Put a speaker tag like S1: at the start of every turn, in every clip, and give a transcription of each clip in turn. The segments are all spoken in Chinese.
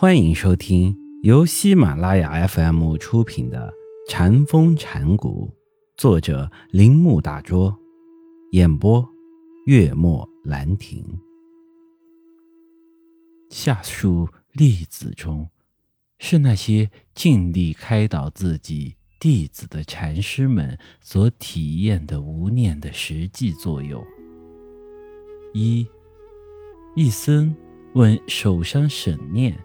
S1: 欢迎收听由喜马拉雅 FM 出品的《禅风禅谷，作者铃木大拙，演播月末兰亭。下述例子中，是那些尽力开导自己弟子的禅师们所体验的无念的实际作用。一，一僧问首山沈念。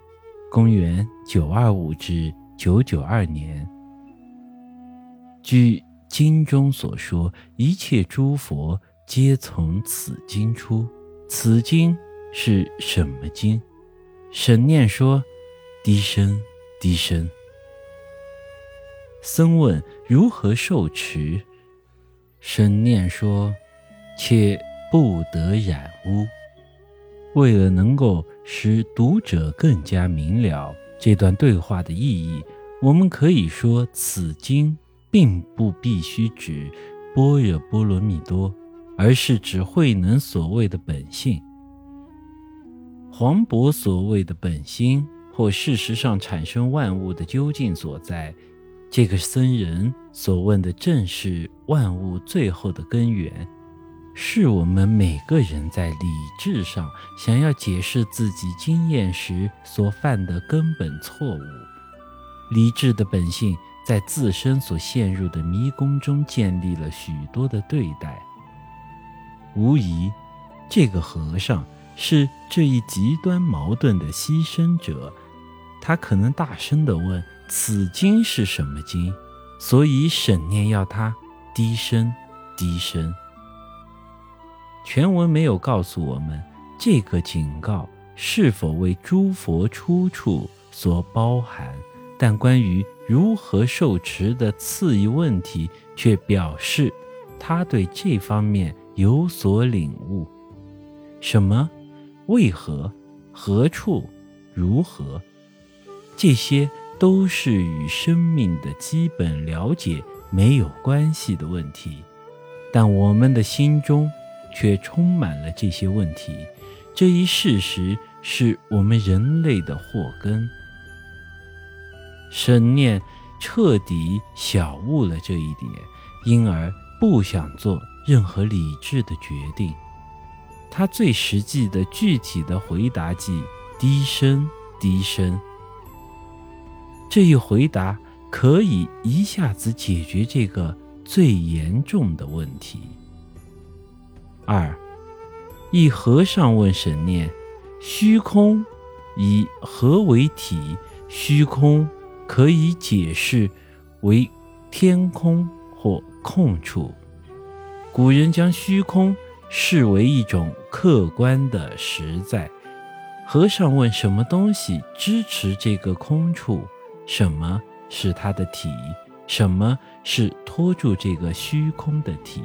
S1: 公元九二五至九九二年，据经中所说，一切诸佛皆从此经出。此经是什么经？沈念说：“低声，低声。”僧问如何受持？沈念说：“且不得染污。”为了能够使读者更加明了这段对话的意义，我们可以说，此经并不必须指般若波罗蜜多，而是指慧能所谓的本性。黄渤所谓的本心，或事实上产生万物的究竟所在，这个僧人所问的正是万物最后的根源。是我们每个人在理智上想要解释自己经验时所犯的根本错误。理智的本性在自身所陷入的迷宫中建立了许多的对待。无疑，这个和尚是这一极端矛盾的牺牲者。他可能大声地问：“此经是什么经？”所以沈念要他低声，低声。全文没有告诉我们这个警告是否为诸佛出处所包含，但关于如何受持的次一问题却表示他对这方面有所领悟。什么？为何？何处？如何？这些都是与生命的基本了解没有关系的问题，但我们的心中。却充满了这些问题，这一事实是我们人类的祸根。沈念彻底小悟了这一点，因而不想做任何理智的决定。他最实际的、具体的回答即低声，低声。这一回答可以一下子解决这个最严重的问题。二，一和尚问神念：“虚空以何为体？虚空可以解释为天空或空处。古人将虚空视为一种客观的实在。和尚问：什么东西支持这个空处？什么是它的体？什么是托住这个虚空的体？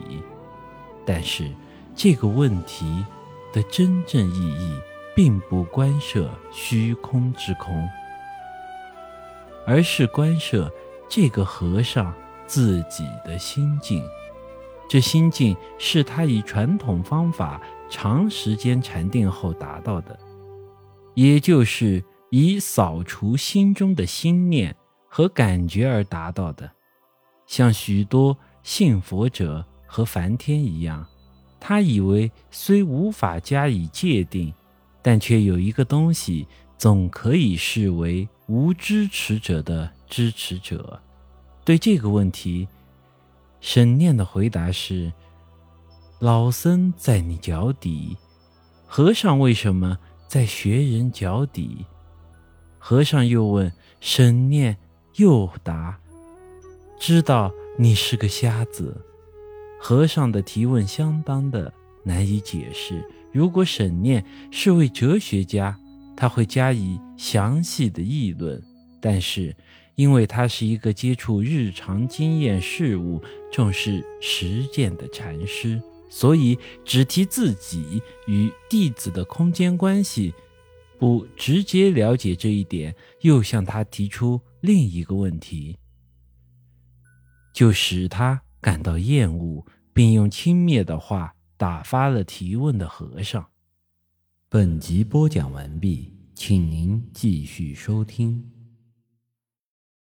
S1: 但是。”这个问题的真正意义，并不关涉虚空之空，而是关涉这个和尚自己的心境。这心境是他以传统方法长时间禅定后达到的，也就是以扫除心中的心念和感觉而达到的。像许多信佛者和梵天一样。他以为虽无法加以界定，但却有一个东西总可以视为无支持者的支持者。对这个问题，沈念的回答是：“老僧在你脚底，和尚为什么在学人脚底？”和尚又问沈念，又答：“知道你是个瞎子。”和尚的提问相当的难以解释。如果沈念是位哲学家，他会加以详细的议论；但是，因为他是一个接触日常经验事物、重视实践的禅师，所以只提自己与弟子的空间关系，不直接了解这一点，又向他提出另一个问题，就使他。感到厌恶，并用轻蔑的话打发了提问的和尚。本集播讲完毕。请您继续收听。